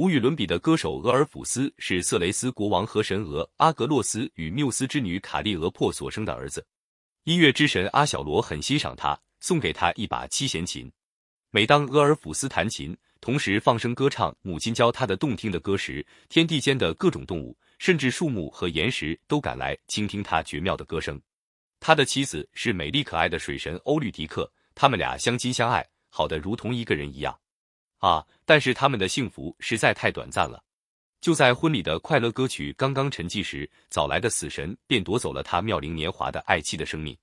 无与伦比的歌手俄尔甫斯是色雷斯国王和神俄阿格洛斯与缪斯之女卡利俄珀所生的儿子。音乐之神阿小罗很欣赏他，送给他一把七弦琴。每当俄尔甫斯弹琴，同时放声歌唱母亲教他的动听的歌时，天地间的各种动物，甚至树木和岩石都赶来倾听他绝妙的歌声。他的妻子是美丽可爱的水神欧律狄克，他们俩相亲相爱，好的如同一个人一样。啊！但是他们的幸福实在太短暂了。就在婚礼的快乐歌曲刚刚沉寂时，早来的死神便夺走了他妙龄年华的爱妻的生命。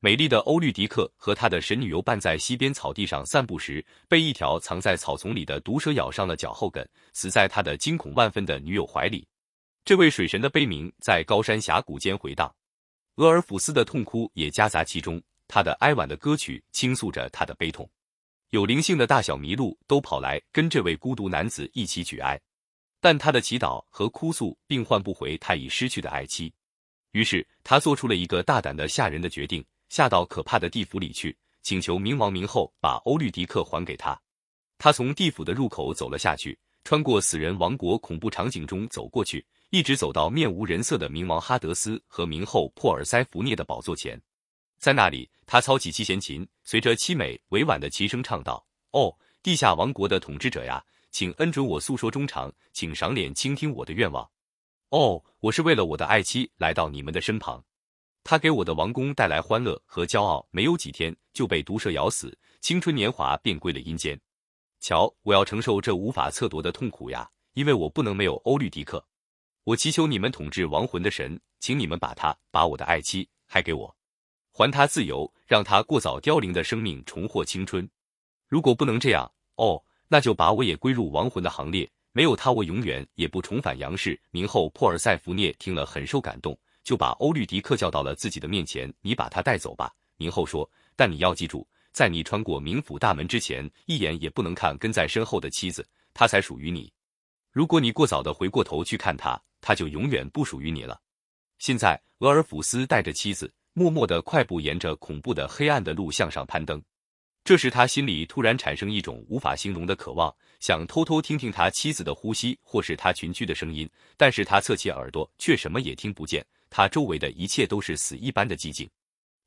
美丽的欧律狄克和他的神女游伴在溪边草地上散步时，被一条藏在草丛里的毒蛇咬伤了脚后跟，死在他的惊恐万分的女友怀里。这位水神的悲鸣在高山峡谷间回荡，俄尔甫斯的痛哭也夹杂其中。他的哀婉的歌曲倾诉着他的悲痛。有灵性的大小麋鹿都跑来跟这位孤独男子一起举哀，但他的祈祷和哭诉并换不回他已失去的爱妻。于是他做出了一个大胆的吓人的决定，下到可怕的地府里去，请求冥王冥后把欧律狄克还给他。他从地府的入口走了下去，穿过死人王国恐怖场景中走过去，一直走到面无人色的冥王哈德斯和冥后珀尔塞福涅的宝座前。在那里，他操起七弦琴，随着凄美委婉的琴声唱道：“哦，地下王国的统治者呀，请恩准我诉说衷肠，请赏脸倾听我的愿望。哦，我是为了我的爱妻来到你们的身旁，他给我的王宫带来欢乐和骄傲，没有几天就被毒蛇咬死，青春年华便归了阴间。瞧，我要承受这无法测度的痛苦呀，因为我不能没有欧律狄克。我祈求你们统治亡魂的神，请你们把他，把我的爱妻，还给我。”还他自由，让他过早凋零的生命重获青春。如果不能这样，哦，那就把我也归入亡魂的行列。没有他，我永远也不重返阳世。明后珀尔塞福涅听了很受感动，就把欧律狄克叫到了自己的面前。你把他带走吧，明后说。但你要记住，在你穿过冥府大门之前，一眼也不能看跟在身后的妻子，她才属于你。如果你过早的回过头去看他，他就永远不属于你了。现在，俄尔甫斯带着妻子。默默的快步沿着恐怖的黑暗的路向上攀登，这时他心里突然产生一种无法形容的渴望，想偷偷听听他妻子的呼吸或是他群居的声音，但是他侧起耳朵却什么也听不见，他周围的一切都是死一般的寂静。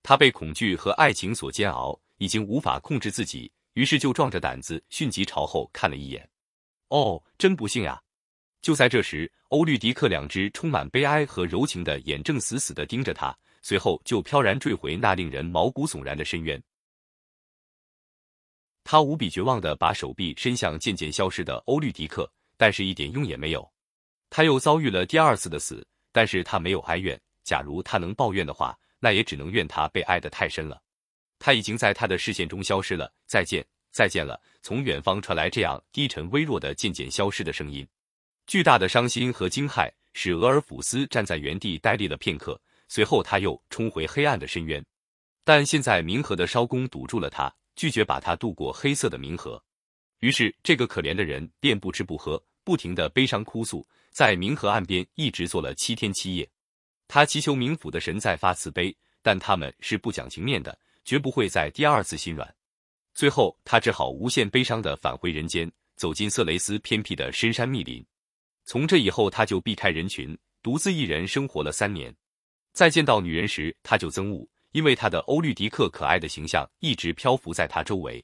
他被恐惧和爱情所煎熬，已经无法控制自己，于是就壮着胆子迅疾朝后看了一眼。哦，真不幸呀！就在这时，欧律狄克两只充满悲哀和柔情的眼正死死的盯着他。随后就飘然坠回那令人毛骨悚然的深渊。他无比绝望的把手臂伸向渐渐消失的欧律狄克，但是一点用也没有。他又遭遇了第二次的死，但是他没有哀怨。假如他能抱怨的话，那也只能怨他被爱得太深了。他已经在他的视线中消失了。再见，再见了。从远方传来这样低沉微弱的渐渐消失的声音。巨大的伤心和惊骇使俄尔甫斯站在原地呆立了片刻。随后他又冲回黑暗的深渊，但现在冥河的烧工堵住了他，拒绝把他渡过黑色的冥河。于是这个可怜的人便不吃不喝，不停的悲伤哭诉，在冥河岸边一直坐了七天七夜。他祈求冥府的神再发慈悲，但他们是不讲情面的，绝不会再第二次心软。最后他只好无限悲伤的返回人间，走进色雷斯偏僻的深山密林。从这以后，他就避开人群，独自一人生活了三年。再见到女人时，他就憎恶，因为他的欧律狄克可爱的形象一直漂浮在他周围，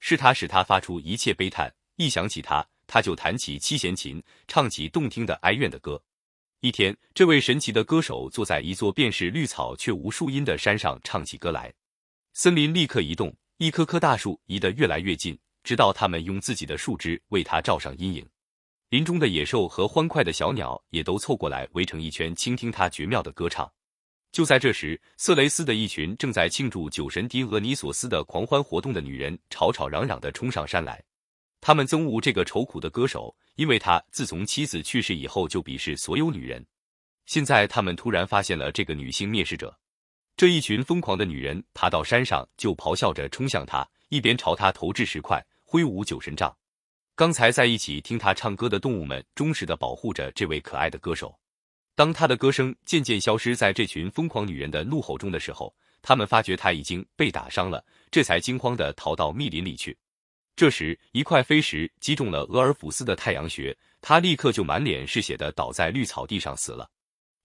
是他使他发出一切悲叹。一想起他，他就弹起七弦琴，唱起动听的哀怨的歌。一天，这位神奇的歌手坐在一座便是绿草却无树荫的山上唱起歌来，森林立刻移动，一棵棵大树移得越来越近，直到他们用自己的树枝为他罩上阴影。林中的野兽和欢快的小鸟也都凑过来围成一圈，倾听他绝妙的歌唱。就在这时，色雷斯的一群正在庆祝酒神狄俄尼索斯的狂欢活动的女人吵吵嚷嚷地冲上山来。他们憎恶这个愁苦的歌手，因为他自从妻子去世以后就鄙视所有女人。现在他们突然发现了这个女性蔑视者。这一群疯狂的女人爬到山上，就咆哮着冲向他，一边朝他投掷石块，挥舞酒神杖。刚才在一起听他唱歌的动物们忠实地保护着这位可爱的歌手。当他的歌声渐渐消失在这群疯狂女人的怒吼中的时候，他们发觉他已经被打伤了，这才惊慌地逃到密林里去。这时，一块飞石击中了俄尔甫斯的太阳穴，他立刻就满脸是血的倒在绿草地上死了。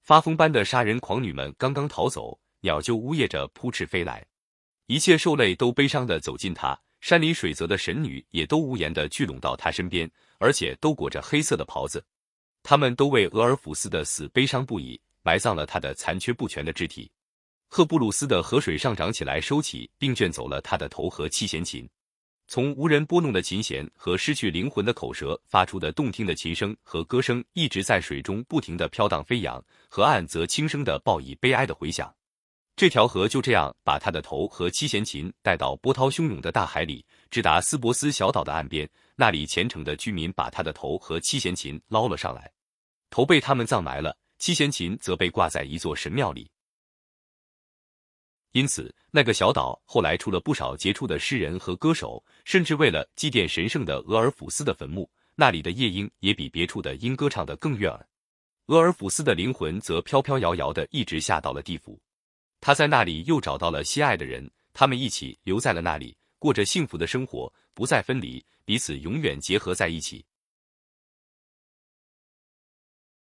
发疯般的杀人狂女们刚刚逃走，鸟就呜咽着扑翅飞来，一切兽类都悲伤的走近他。山里水泽的神女也都无言的聚拢到他身边，而且都裹着黑色的袍子。他们都为俄尔甫斯的死悲伤不已，埋葬了他的残缺不全的肢体。赫布鲁斯的河水上涨起来，收起并卷走了他的头和七弦琴。从无人拨弄的琴弦和失去灵魂的口舌发出的动听的琴声和歌声，一直在水中不停的飘荡飞扬。河岸则轻声的报以悲哀的回响。这条河就这样把他的头和七弦琴带到波涛汹涌的大海里，直达斯博斯小岛的岸边。那里虔诚的居民把他的头和七弦琴捞了上来，头被他们葬埋了，七弦琴则被挂在一座神庙里。因此，那个小岛后来出了不少杰出的诗人和歌手，甚至为了祭奠神圣的俄尔甫斯的坟墓，那里的夜莺也比别处的莺歌唱得更悦耳。俄尔甫斯的灵魂则飘飘摇摇的一直下到了地府。他在那里又找到了心爱的人，他们一起留在了那里，过着幸福的生活，不再分离，彼此永远结合在一起。